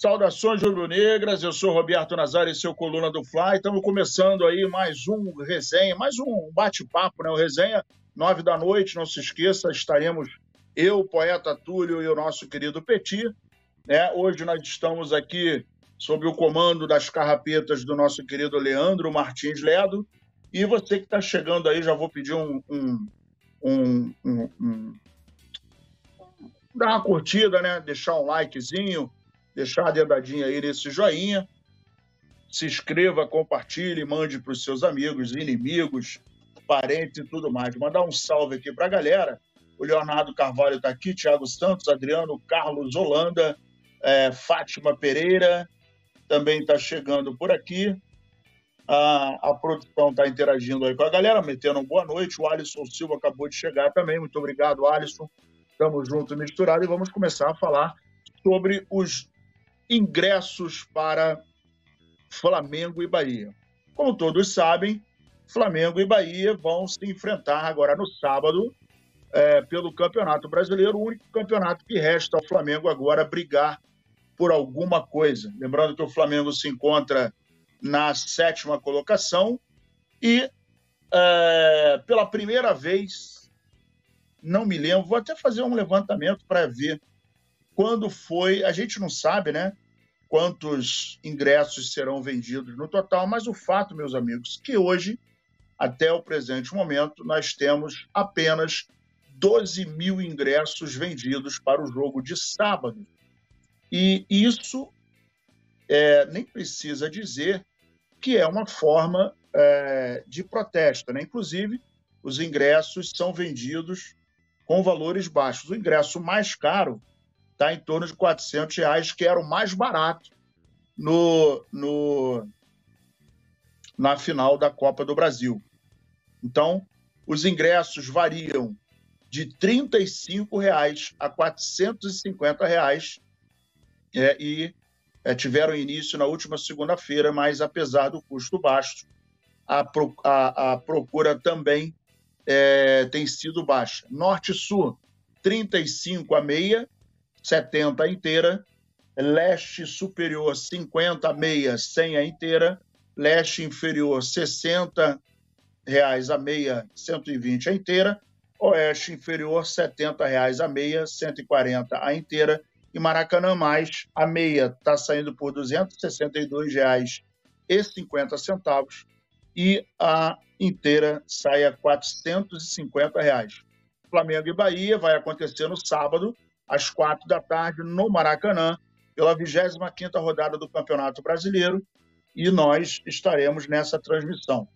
Saudações rubro-negras, eu sou Roberto Nazário, seu coluna do Fly. Estamos começando aí mais um resenha, mais um bate-papo, né? O resenha, nove da noite, não se esqueça, estaremos eu, o poeta Túlio e o nosso querido Petit. Né? Hoje nós estamos aqui sob o comando das carrapetas do nosso querido Leandro Martins Ledo. E você que está chegando aí, já vou pedir um, um, um, um, dar uma curtida, né? Deixar um likezinho, deixar a dedadinha aí nesse joinha. Se inscreva, compartilhe, mande para os seus amigos, inimigos, parentes e tudo mais. Mandar um salve aqui para a galera. O Leonardo Carvalho está aqui, Thiago Santos, Adriano Carlos Holanda, é, Fátima Pereira também está chegando por aqui. A, a produção está interagindo aí com a galera, metendo um boa noite. O Alisson Silva acabou de chegar também. Muito obrigado, Alisson. Estamos juntos misturados e vamos começar a falar sobre os ingressos para Flamengo e Bahia. Como todos sabem, Flamengo e Bahia vão se enfrentar agora no sábado é, pelo Campeonato Brasileiro, o único campeonato que resta ao Flamengo agora brigar por alguma coisa. Lembrando que o Flamengo se encontra na sétima colocação e é, pela primeira vez, não me lembro, vou até fazer um levantamento para ver quando foi, a gente não sabe, né? Quantos ingressos serão vendidos no total, mas o fato, meus amigos, que hoje, até o presente momento, nós temos apenas 12 mil ingressos vendidos para o jogo de sábado. E isso é, nem precisa dizer que é uma forma é, de protesto. Né? Inclusive, os ingressos são vendidos com valores baixos. O ingresso mais caro está em torno de 400 reais, que era o mais barato no, no, na final da Copa do Brasil. Então, os ingressos variam de 35 reais a 450 reais, é, e é, tiveram início na última segunda-feira, mas apesar do custo baixo, a, pro, a, a procura também é, tem sido baixa. Norte-Sul, 35 a meia, 70 a inteira, leste superior 50 a meia, 100 a inteira, leste inferior 60 reais a meia, 120 a inteira, oeste inferior 70 reais a meia, 140 a inteira e Maracanã mais a meia está saindo por R$ 262,50 e a inteira sai a 450 reais. Flamengo e Bahia vai acontecer no sábado às quatro da tarde, no Maracanã, pela 25ª rodada do Campeonato Brasileiro, e nós estaremos nessa transmissão.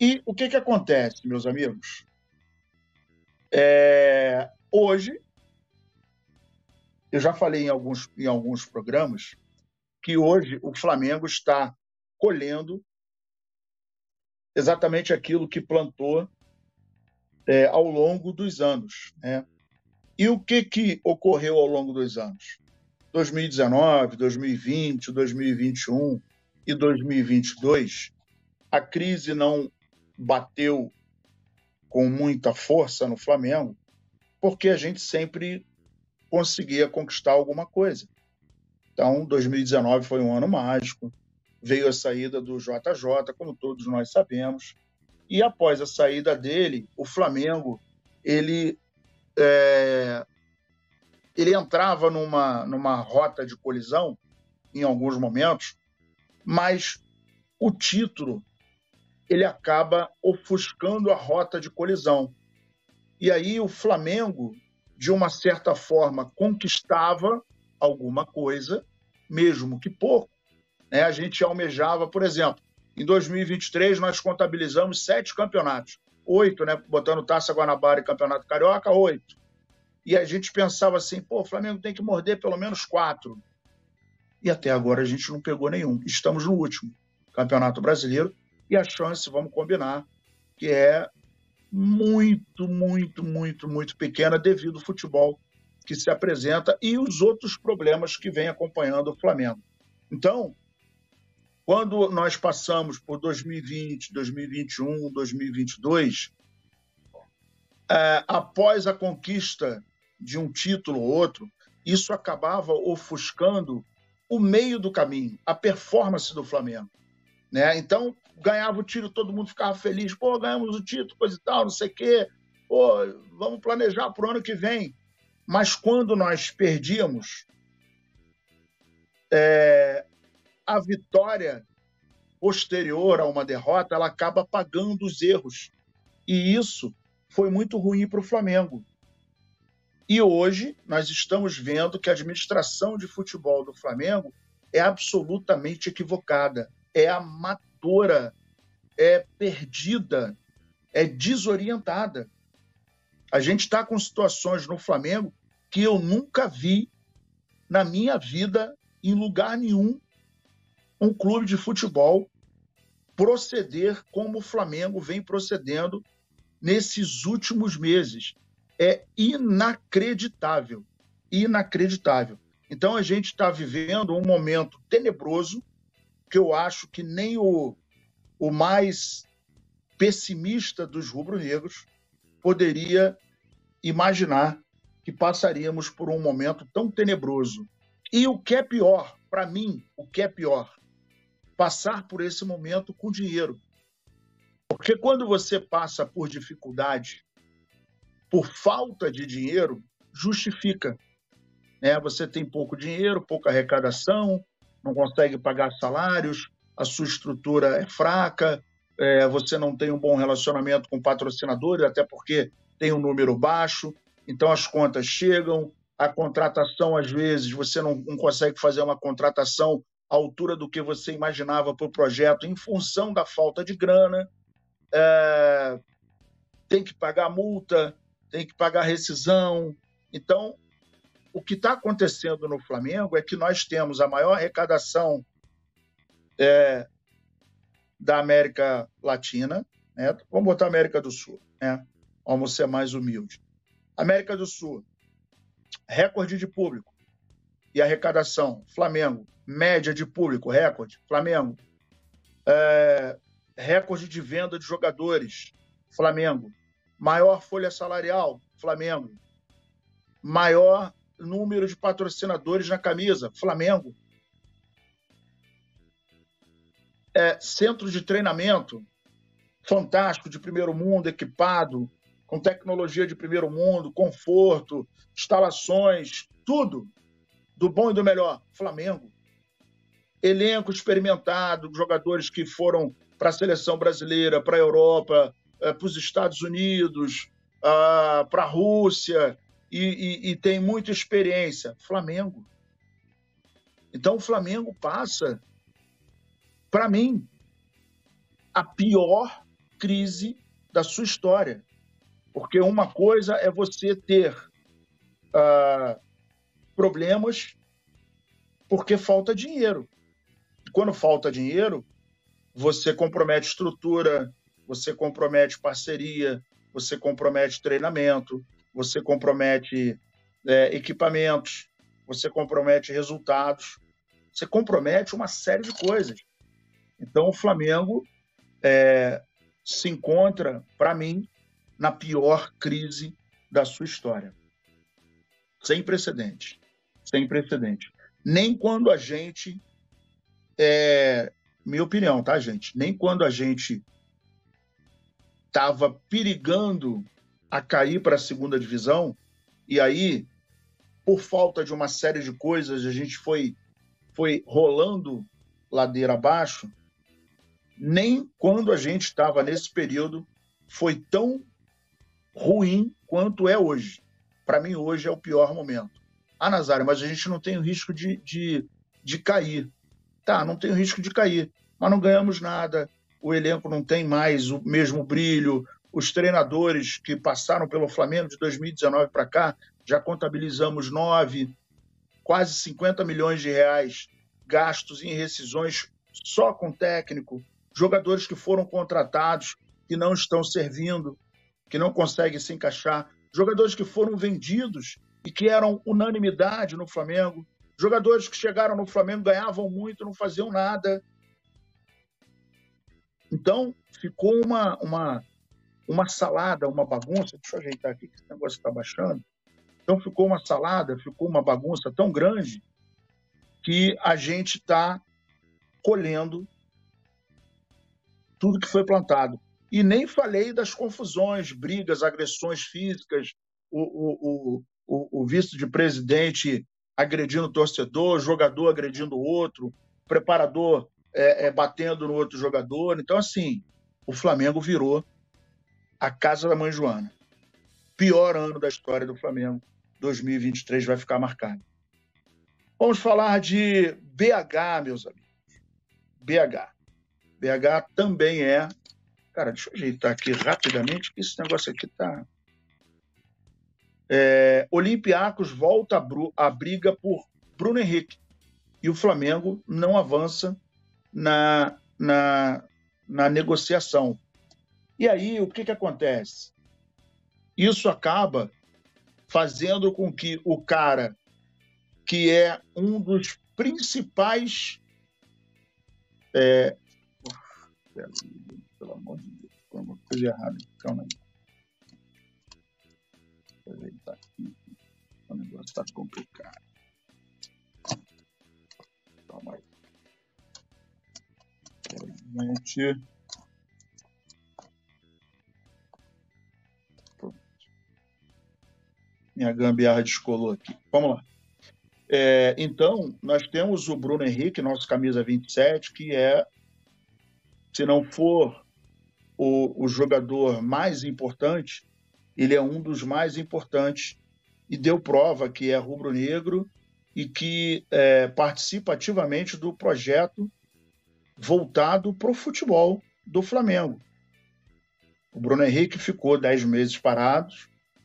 E o que, que acontece, meus amigos? É, hoje, eu já falei em alguns, em alguns programas que hoje o Flamengo está colhendo exatamente aquilo que plantou é, ao longo dos anos. Né? E o que, que ocorreu ao longo dos anos? 2019, 2020, 2021 e 2022, a crise não bateu com muita força no Flamengo, porque a gente sempre conseguia conquistar alguma coisa. Então, 2019 foi um ano mágico, veio a saída do JJ, como todos nós sabemos, e após a saída dele, o Flamengo ele é, ele entrava numa, numa rota de colisão em alguns momentos, mas o título ele acaba ofuscando a rota de colisão. E aí o Flamengo, de uma certa forma, conquistava alguma coisa, mesmo que pouco. Né? A gente almejava, por exemplo, em 2023 nós contabilizamos sete campeonatos oito, né? Botando Taça Guanabara e Campeonato Carioca, oito. E a gente pensava assim, pô, o Flamengo tem que morder pelo menos quatro. E até agora a gente não pegou nenhum. Estamos no último Campeonato Brasileiro e a chance, vamos combinar, que é muito, muito, muito, muito pequena devido ao futebol que se apresenta e os outros problemas que vem acompanhando o Flamengo. Então, quando nós passamos por 2020, 2021, 2022, é, após a conquista de um título ou outro, isso acabava ofuscando o meio do caminho, a performance do Flamengo. Né? Então, ganhava o título, todo mundo ficava feliz. Pô, ganhamos o título, coisa e tal, não sei o quê. Pô, vamos planejar para o ano que vem. Mas quando nós perdíamos, é, a vitória posterior a uma derrota, ela acaba pagando os erros. E isso foi muito ruim para o Flamengo. E hoje nós estamos vendo que a administração de futebol do Flamengo é absolutamente equivocada, é amadora, é perdida, é desorientada. A gente está com situações no Flamengo que eu nunca vi na minha vida em lugar nenhum um clube de futebol proceder como o Flamengo vem procedendo nesses últimos meses é inacreditável. Inacreditável. Então a gente está vivendo um momento tenebroso que eu acho que nem o, o mais pessimista dos rubro-negros poderia imaginar que passaríamos por um momento tão tenebroso. E o que é pior, para mim, o que é pior, passar por esse momento com dinheiro. Porque quando você passa por dificuldade, por falta de dinheiro, justifica. Né? Você tem pouco dinheiro, pouca arrecadação, não consegue pagar salários, a sua estrutura é fraca, é, você não tem um bom relacionamento com patrocinadores, até porque tem um número baixo, então as contas chegam, a contratação, às vezes, você não, não consegue fazer uma contratação altura do que você imaginava para o projeto em função da falta de grana, é, tem que pagar multa, tem que pagar rescisão. Então, o que está acontecendo no Flamengo é que nós temos a maior arrecadação é, da América Latina, né? vamos botar América do Sul, né? vamos ser mais humilde. América do Sul, recorde de público e arrecadação, Flamengo, média de público, recorde, Flamengo, é, recorde de venda de jogadores, Flamengo, Maior folha salarial, Flamengo. Maior número de patrocinadores na camisa, Flamengo. É, centro de treinamento fantástico, de primeiro mundo, equipado, com tecnologia de primeiro mundo, conforto, instalações, tudo do bom e do melhor, Flamengo. Elenco experimentado, jogadores que foram para a seleção brasileira, para a Europa, é, para os Estados Unidos, para a Rússia, e, e, e tem muita experiência. Flamengo. Então, o Flamengo passa, para mim, a pior crise da sua história. Porque uma coisa é você ter uh, problemas porque falta dinheiro. Quando falta dinheiro, você compromete estrutura, você compromete parceria, você compromete treinamento, você compromete é, equipamentos, você compromete resultados, você compromete uma série de coisas. Então, o Flamengo é, se encontra, para mim, na pior crise da sua história. Sem precedente. Sem precedente. Nem quando a gente. É, minha opinião, tá, gente? Nem quando a gente estava perigando a cair para a segunda divisão, e aí, por falta de uma série de coisas, a gente foi, foi rolando ladeira abaixo. Nem quando a gente estava nesse período foi tão ruim quanto é hoje. Para mim, hoje é o pior momento. Ah, Nazário, mas a gente não tem o risco de, de, de cair. Tá, não tem risco de cair, mas não ganhamos nada, o elenco não tem mais o mesmo brilho. Os treinadores que passaram pelo Flamengo de 2019 para cá, já contabilizamos nove, quase 50 milhões de reais gastos em rescisões só com técnico, jogadores que foram contratados que não estão servindo, que não conseguem se encaixar, jogadores que foram vendidos e que eram unanimidade no Flamengo, jogadores que chegaram no Flamengo ganhavam muito, não faziam nada, então, ficou uma, uma, uma salada, uma bagunça. Deixa eu ajeitar aqui, que esse negócio está baixando. Então, ficou uma salada, ficou uma bagunça tão grande que a gente está colhendo tudo que foi plantado. E nem falei das confusões, brigas, agressões físicas, o, o, o, o vice de presidente agredindo o torcedor, jogador agredindo o outro, preparador é, é, batendo no outro jogador. Então, assim, o Flamengo virou a casa da mãe Joana. Pior ano da história do Flamengo. 2023 vai ficar marcado. Vamos falar de BH, meus amigos. BH. BH também é. Cara, deixa eu ajeitar aqui rapidamente, que esse negócio aqui tá. É, Olympiacos volta a, a briga por Bruno Henrique. E o Flamengo não avança na, na, na negociação. E aí, o que, que acontece? Isso acaba fazendo com que o cara que é um dos principais. É... Pelo amor de Deus, uma coisa errada. Calma aí. Aproveitar aqui. O negócio está complicado. Calma aí. Gente. Minha gambiarra descolou aqui. Vamos lá. É, então, nós temos o Bruno Henrique, nosso camisa 27, que é, se não for o, o jogador mais importante, ele é um dos mais importantes e deu prova que é rubro-negro e que é, participa ativamente do projeto voltado para o futebol do Flamengo. O Bruno Henrique ficou dez meses parado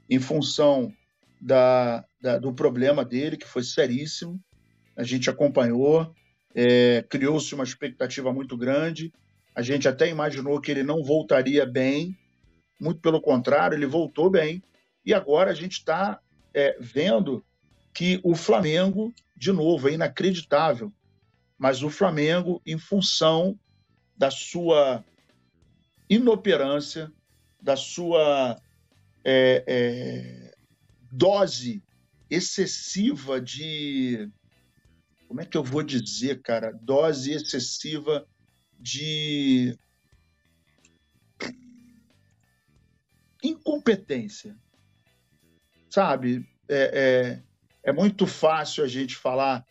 em função da, da, do problema dele, que foi seríssimo. A gente acompanhou, é, criou-se uma expectativa muito grande. A gente até imaginou que ele não voltaria bem, muito pelo contrário, ele voltou bem. E agora a gente está é, vendo que o Flamengo, de novo, é inacreditável, mas o Flamengo, em função da sua inoperância, da sua é, é, dose excessiva de. Como é que eu vou dizer, cara? Dose excessiva de incompetência. Sabe? É, é, é muito fácil a gente falar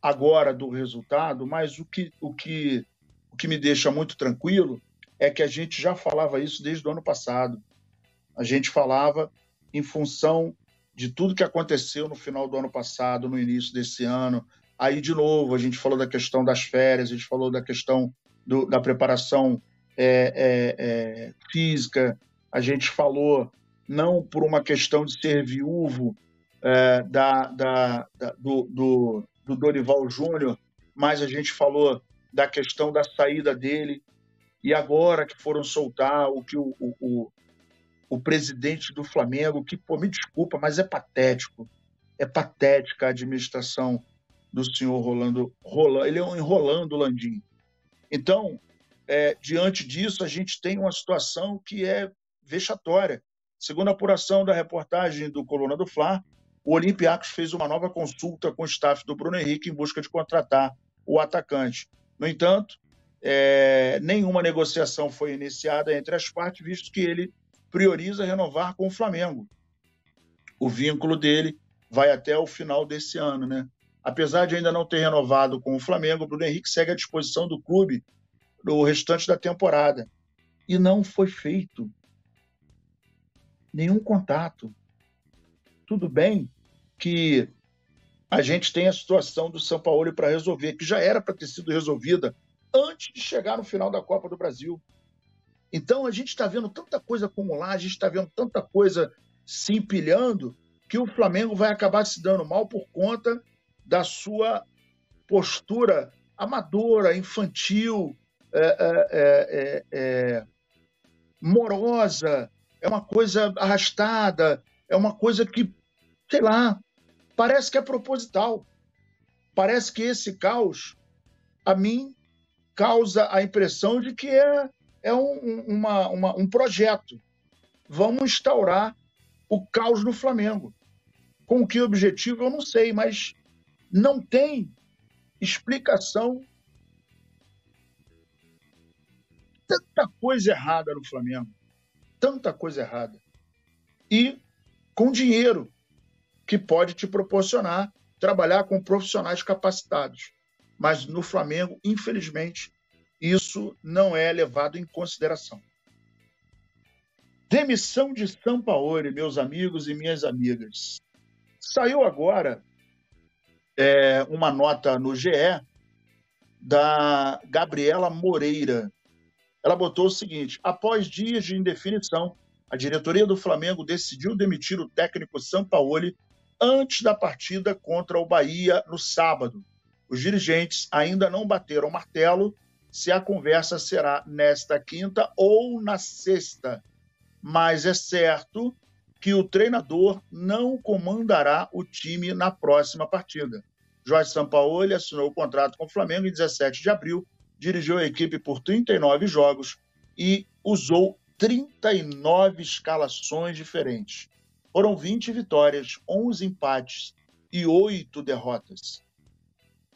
agora do resultado, mas o que, o que, o que me deixa muito tranquilo é que a gente já falava isso desde o ano passado. A gente falava em função de tudo que aconteceu no final do ano passado, no início desse ano. Aí, de novo, a gente falou da questão das férias, a gente falou da questão do, da preparação é, é, é, física, a gente falou não por uma questão de ser viúvo é, da, da, da, do, do, do Dorival Júnior, mas a gente falou da questão da saída dele. E agora que foram soltar o que o, o, o presidente do Flamengo, que, pô, me desculpa, mas é patético. É patética a administração do senhor Rolando. Rolando ele é um enrolando Landim. Então, é, diante disso, a gente tem uma situação que é vexatória. Segundo a apuração da reportagem do Coluna do Fla, o Olympiacos fez uma nova consulta com o staff do Bruno Henrique em busca de contratar o atacante. No entanto, é, nenhuma negociação foi iniciada entre as partes, visto que ele prioriza renovar com o Flamengo. O vínculo dele vai até o final desse ano, né? Apesar de ainda não ter renovado com o Flamengo, o Bruno Henrique segue à disposição do clube no restante da temporada. E não foi feito nenhum contato. Tudo bem que a gente tem a situação do São Paulo para resolver, que já era para ter sido resolvida antes de chegar no final da Copa do Brasil. Então a gente está vendo tanta coisa acumular, a gente está vendo tanta coisa se empilhando, que o Flamengo vai acabar se dando mal por conta da sua postura amadora, infantil, é, é, é, é, morosa, é uma coisa arrastada, é uma coisa que, sei lá, parece que é proposital. Parece que esse caos, a mim, causa a impressão de que é é um, uma, uma, um projeto. Vamos instaurar o caos no Flamengo. Com que objetivo, eu não sei, mas não tem explicação. Tanta coisa errada no Flamengo. Tanta coisa errada. E com dinheiro que pode te proporcionar trabalhar com profissionais capacitados. Mas no Flamengo, infelizmente, isso não é levado em consideração. Demissão de Sampaoli, meus amigos e minhas amigas. Saiu agora é, uma nota no GE da Gabriela Moreira. Ela botou o seguinte: após dias de indefinição, a diretoria do Flamengo decidiu demitir o técnico Sampaoli antes da partida contra o Bahia no sábado. Os dirigentes ainda não bateram martelo se a conversa será nesta quinta ou na sexta, mas é certo que o treinador não comandará o time na próxima partida. Jorge Sampaoli assinou o contrato com o Flamengo em 17 de abril, dirigiu a equipe por 39 jogos e usou 39 escalações diferentes. Foram 20 vitórias, 11 empates e 8 derrotas.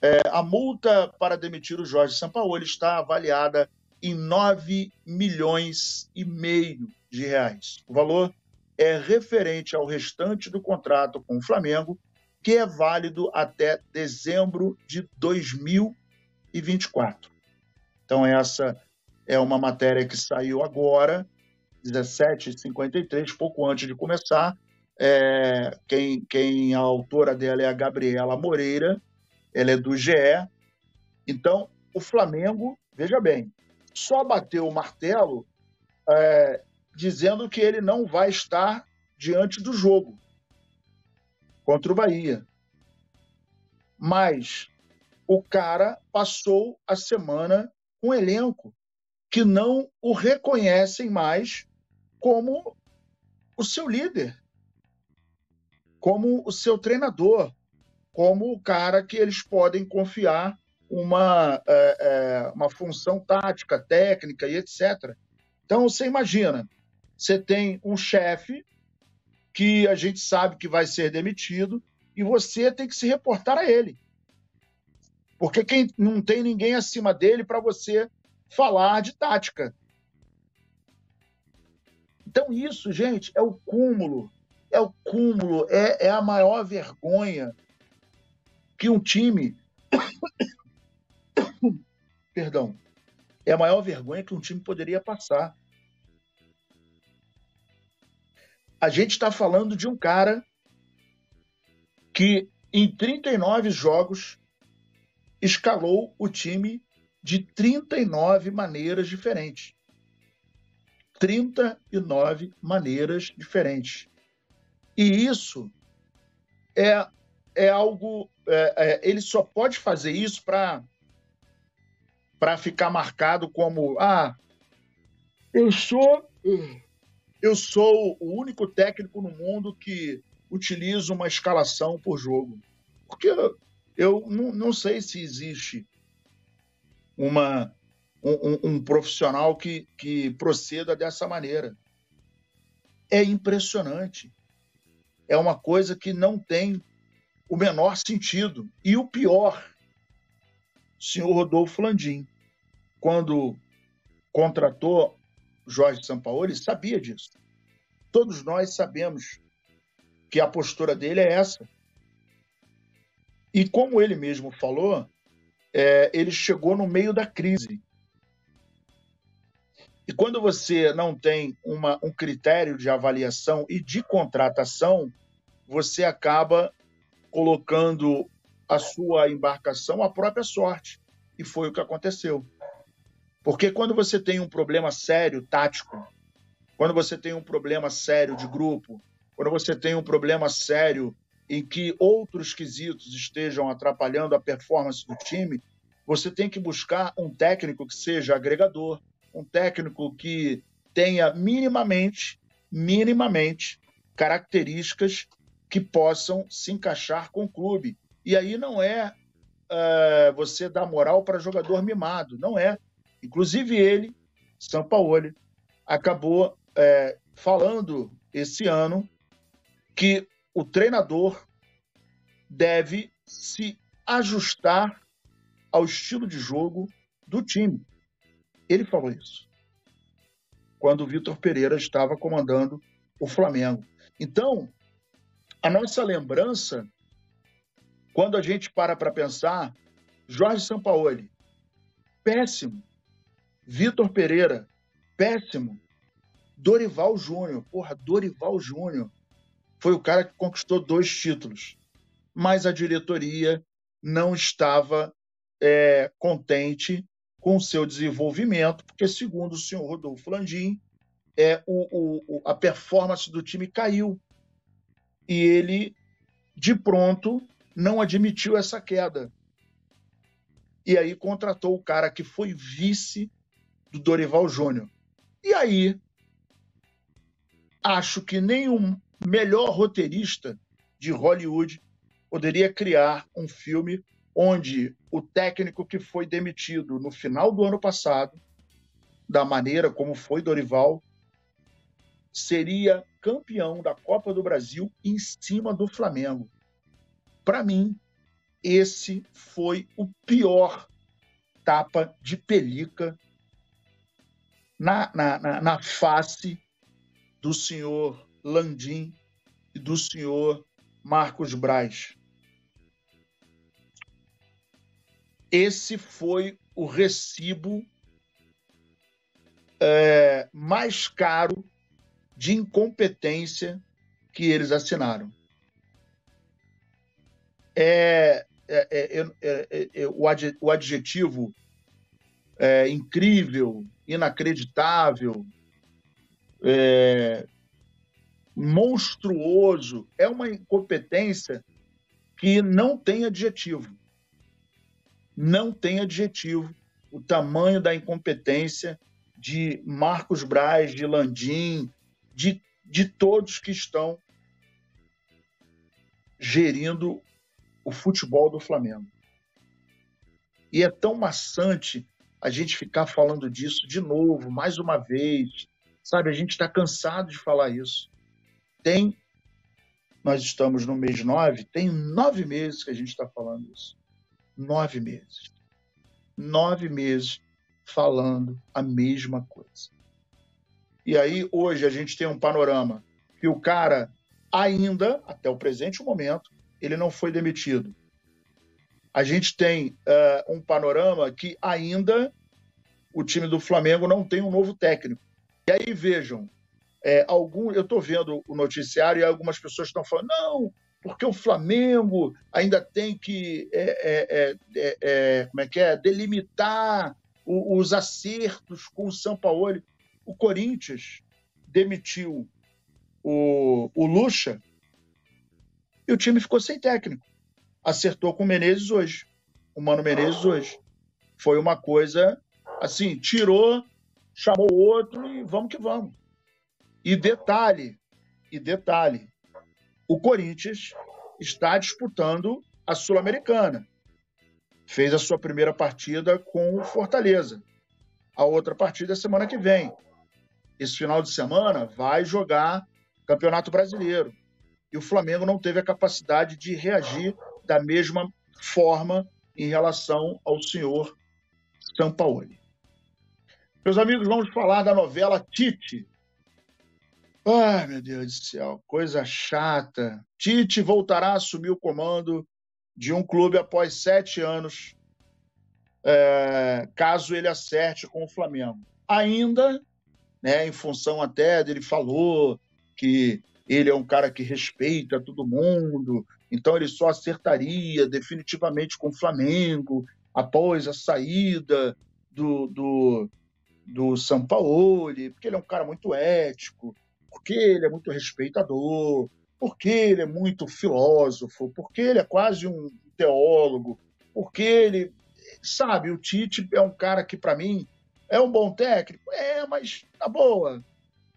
É, a multa para demitir o Jorge Sampaoli está avaliada em 9 milhões e meio de reais. O valor é referente ao restante do contrato com o Flamengo, que é válido até dezembro de 2024. Então, essa é uma matéria que saiu agora, 17h53, pouco antes de começar, é, quem, quem a autora dela é a Gabriela Moreira, ela é do GE. Então, o Flamengo, veja bem, só bateu o martelo é, dizendo que ele não vai estar diante do jogo contra o Bahia. Mas o cara passou a semana um elenco que não o reconhecem mais como o seu líder como o seu treinador, como o cara que eles podem confiar uma, é, é, uma função tática, técnica e etc. Então, você imagina, você tem um chefe que a gente sabe que vai ser demitido e você tem que se reportar a ele. Porque quem não tem ninguém acima dele para você falar de tática. Então, isso, gente, é o cúmulo é o cúmulo, é, é a maior vergonha que um time. Perdão. É a maior vergonha que um time poderia passar. A gente está falando de um cara que, em 39 jogos, escalou o time de 39 maneiras diferentes. 39 maneiras diferentes. E isso é, é algo. É, é, ele só pode fazer isso para para ficar marcado como ah eu sou eu sou o único técnico no mundo que utiliza uma escalação por jogo porque eu não, não sei se existe uma um, um, profissional que, que proceda dessa maneira é impressionante é uma coisa que não tem o menor sentido. E o pior, senhor Rodolfo Landim, quando contratou Jorge Sampaoli, sabia disso. Todos nós sabemos que a postura dele é essa. E como ele mesmo falou, é, ele chegou no meio da crise. E quando você não tem uma, um critério de avaliação e de contratação, você acaba colocando a sua embarcação à própria sorte. E foi o que aconteceu. Porque quando você tem um problema sério tático, quando você tem um problema sério de grupo, quando você tem um problema sério em que outros quesitos estejam atrapalhando a performance do time, você tem que buscar um técnico que seja agregador, um técnico que tenha minimamente, minimamente características que possam se encaixar com o clube. E aí não é uh, você dar moral para jogador mimado, não é. Inclusive ele, Sampaoli, acabou uh, falando esse ano que o treinador deve se ajustar ao estilo de jogo do time. Ele falou isso. Quando o Vitor Pereira estava comandando o Flamengo. Então, a nossa lembrança, quando a gente para para pensar, Jorge Sampaoli, péssimo. Vitor Pereira, péssimo. Dorival Júnior, porra, Dorival Júnior foi o cara que conquistou dois títulos, mas a diretoria não estava é, contente com o seu desenvolvimento, porque, segundo o senhor Rodolfo Landim, é, o, o, a performance do time caiu. E ele, de pronto, não admitiu essa queda. E aí contratou o cara que foi vice do Dorival Júnior. E aí, acho que nenhum melhor roteirista de Hollywood poderia criar um filme onde o técnico que foi demitido no final do ano passado, da maneira como foi Dorival, seria campeão da Copa do Brasil em cima do Flamengo. Para mim, esse foi o pior tapa de pelica na, na, na, na face do senhor Landim e do senhor Marcos Braz. Esse foi o recibo é, mais caro de incompetência que eles assinaram. É, é, é, é o adjetivo incrível, inacreditável, monstruoso, é uma incompetência que não tem adjetivo. Não tem adjetivo o tamanho da incompetência de Marcos Braz, de Landim, de, de todos que estão gerindo o futebol do Flamengo. E é tão maçante a gente ficar falando disso de novo, mais uma vez. Sabe, a gente está cansado de falar isso. Tem, nós estamos no mês nove, tem nove meses que a gente está falando isso. Nove meses. Nove meses falando a mesma coisa. E aí, hoje, a gente tem um panorama que o cara ainda, até o presente momento, ele não foi demitido. A gente tem uh, um panorama que ainda o time do Flamengo não tem um novo técnico. E aí, vejam, é, algum, eu estou vendo o noticiário e algumas pessoas estão falando, não, porque o Flamengo ainda tem que é, é, é, é como é que é, delimitar o, os acertos com o São Paulo o Corinthians demitiu o, o Lucha e o time ficou sem técnico. Acertou com o Menezes hoje. O Mano Menezes hoje. Foi uma coisa assim, tirou, chamou outro e vamos que vamos. E detalhe, e detalhe, o Corinthians está disputando a Sul-Americana. Fez a sua primeira partida com o Fortaleza. A outra partida é semana que vem esse final de semana, vai jogar Campeonato Brasileiro. E o Flamengo não teve a capacidade de reagir da mesma forma em relação ao senhor Sampaoli. Meus amigos, vamos falar da novela Tite. Ai, meu Deus do céu, coisa chata. Tite voltará a assumir o comando de um clube após sete anos, é, caso ele acerte com o Flamengo. Ainda né, em função até dele falou que ele é um cara que respeita todo mundo, então ele só acertaria definitivamente com o Flamengo após a saída do, do, do Sampaoli, porque ele é um cara muito ético, porque ele é muito respeitador, porque ele é muito filósofo, porque ele é quase um teólogo, porque ele, sabe, o Tite é um cara que, para mim, é um bom técnico? É, mas na boa.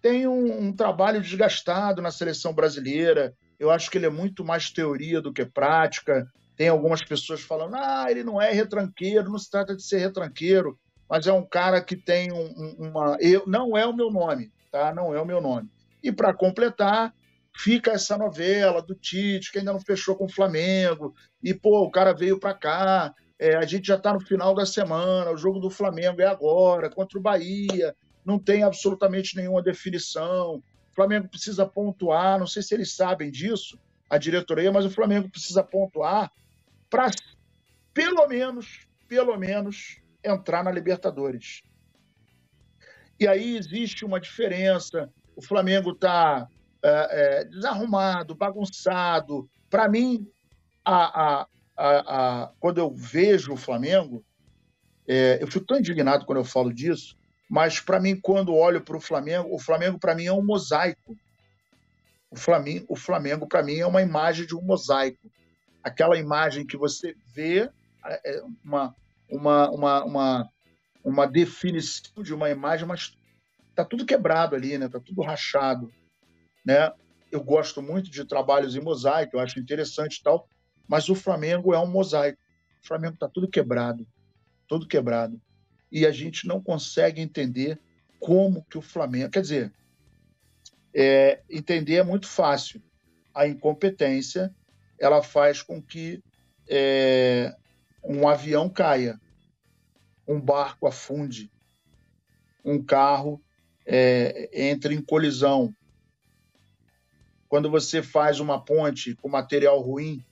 Tem um, um, trabalho desgastado na seleção brasileira. Eu acho que ele é muito mais teoria do que prática. Tem algumas pessoas falando: ah, ele não é retranqueiro, não se trata de ser retranqueiro, mas é um cara que tem um, uma. Eu, não é o meu nome, tá? Não é o meu nome. E para completar, fica essa novela do Tite, que ainda não fechou com o Flamengo, e pô, o cara veio para cá, é, a gente já está no final da semana, o jogo do Flamengo é agora, contra o Bahia, não tem absolutamente nenhuma definição. O Flamengo precisa pontuar, não sei se eles sabem disso, a diretoria, mas o Flamengo precisa pontuar para pelo menos, pelo menos, entrar na Libertadores. E aí existe uma diferença. O Flamengo está é, é, desarrumado, bagunçado. Para mim, a, a, a, a, quando eu vejo o Flamengo, é, eu fico tão indignado quando eu falo disso, mas para mim, quando olho para o Flamengo, o Flamengo para mim é um mosaico. O Flamengo, o Flamengo para mim é uma imagem de um mosaico. Aquela imagem que você vê, é uma, uma, uma, uma, uma definição de uma imagem, mas está tudo quebrado ali, né? Está tudo rachado, né? Eu gosto muito de trabalhos em mosaico, eu acho interessante e tal, mas o Flamengo é um mosaico. O Flamengo está tudo quebrado, tudo quebrado. E a gente não consegue entender como que o Flamengo. Quer dizer, é, entender é muito fácil. A incompetência ela faz com que é, um avião caia, um barco afunde, um carro é, entre em colisão. Quando você faz uma ponte com material ruim,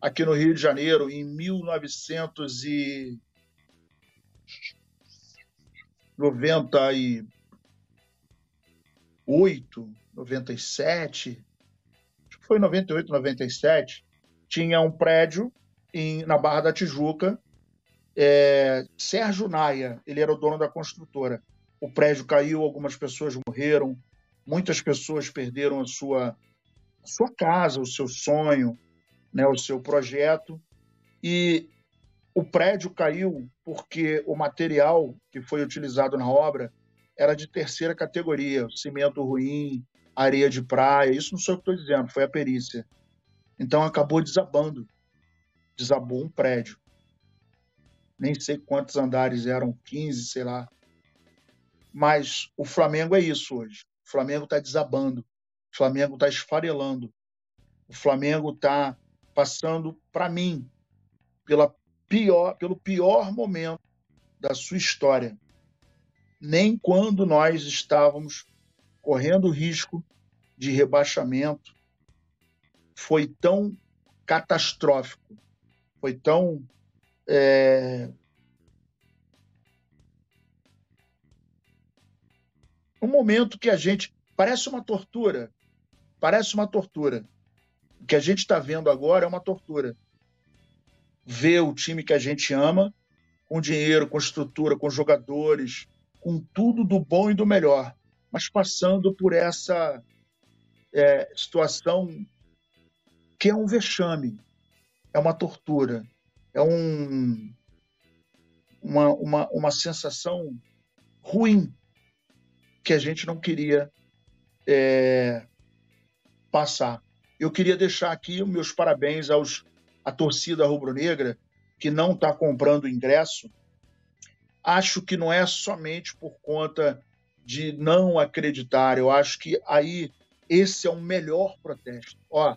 aqui no Rio de Janeiro, em 1998, 97, acho que foi 98, 97, tinha um prédio em, na Barra da Tijuca. É, Sérgio Naia, ele era o dono da construtora. O prédio caiu, algumas pessoas morreram, muitas pessoas perderam a sua, a sua casa, o seu sonho, né, o seu projeto. E o prédio caiu porque o material que foi utilizado na obra era de terceira categoria, cimento ruim, areia de praia. Isso não sou eu que estou dizendo, foi a perícia. Então acabou desabando. Desabou um prédio. Nem sei quantos andares eram, 15, sei lá. Mas o Flamengo é isso hoje. O Flamengo está desabando. O Flamengo está esfarelando. O Flamengo está passando, para mim, pela pior, pelo pior momento da sua história. Nem quando nós estávamos correndo risco de rebaixamento foi tão catastrófico, foi tão é... um momento que a gente parece uma tortura, parece uma tortura. O que a gente está vendo agora é uma tortura. Ver o time que a gente ama, com dinheiro, com estrutura, com jogadores, com tudo do bom e do melhor, mas passando por essa é, situação que é um vexame, é uma tortura, é um, uma, uma, uma sensação ruim que a gente não queria é, passar. Eu queria deixar aqui os meus parabéns aos torcida rubro-negra que não está comprando ingresso. Acho que não é somente por conta de não acreditar. Eu acho que aí esse é o melhor protesto. Ó,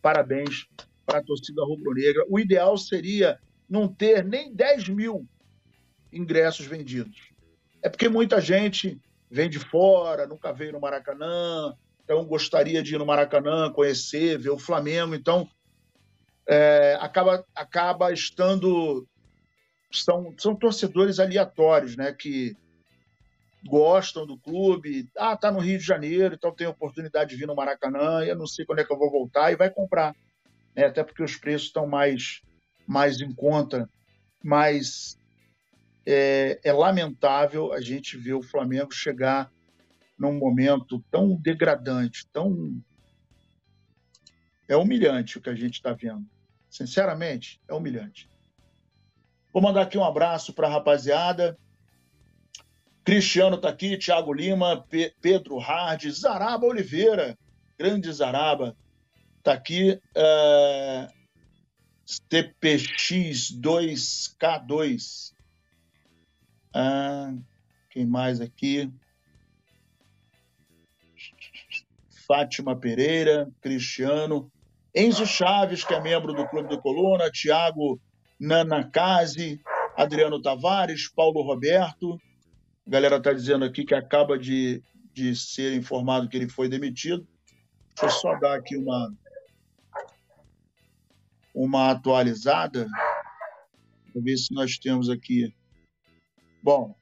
parabéns para a torcida rubro-negra. O ideal seria não ter nem 10 mil ingressos vendidos. É porque muita gente vem de fora, nunca veio no Maracanã, então gostaria de ir no Maracanã, conhecer, ver o Flamengo. Então, é, acaba, acaba estando. São, são torcedores aleatórios, né? Que gostam do clube. Ah, tá no Rio de Janeiro, então tem oportunidade de vir no Maracanã. Eu não sei quando é que eu vou voltar e vai comprar. Né? Até porque os preços estão mais, mais em conta. Mas é, é lamentável a gente ver o Flamengo chegar num momento tão degradante, tão. É humilhante o que a gente está vendo. Sinceramente, é humilhante. Vou mandar aqui um abraço para a rapaziada. Cristiano está aqui, Thiago Lima, P Pedro Hard, Zaraba Oliveira, grande Zaraba, está aqui. É... TPX2K2. Ah, quem mais aqui? Fátima Pereira, Cristiano, Enzo Chaves, que é membro do Clube do Coluna, Tiago Nana Case, Adriano Tavares, Paulo Roberto. A galera está dizendo aqui que acaba de, de ser informado que ele foi demitido. Deixa eu só dar aqui uma, uma atualizada. Para ver se nós temos aqui. Bom,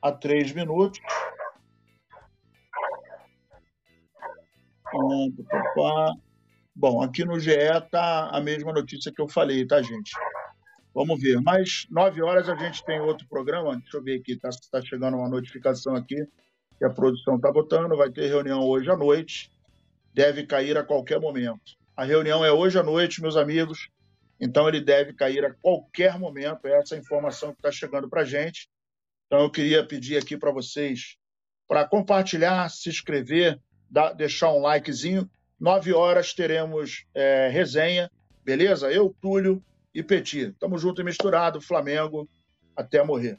há três minutos. Bom, aqui no GE tá a mesma notícia que eu falei, tá, gente? Vamos ver. Mas nove horas a gente tem outro programa. Deixa eu ver aqui, tá, tá chegando uma notificação aqui que a produção está botando. Vai ter reunião hoje à noite. Deve cair a qualquer momento. A reunião é hoje à noite, meus amigos. Então ele deve cair a qualquer momento. É essa informação que está chegando para a gente. Então eu queria pedir aqui para vocês para compartilhar, se inscrever, dar, deixar um likezinho. Nove horas teremos é, resenha, beleza? Eu, Túlio e Petit. Tamo junto e misturado, Flamengo, até morrer.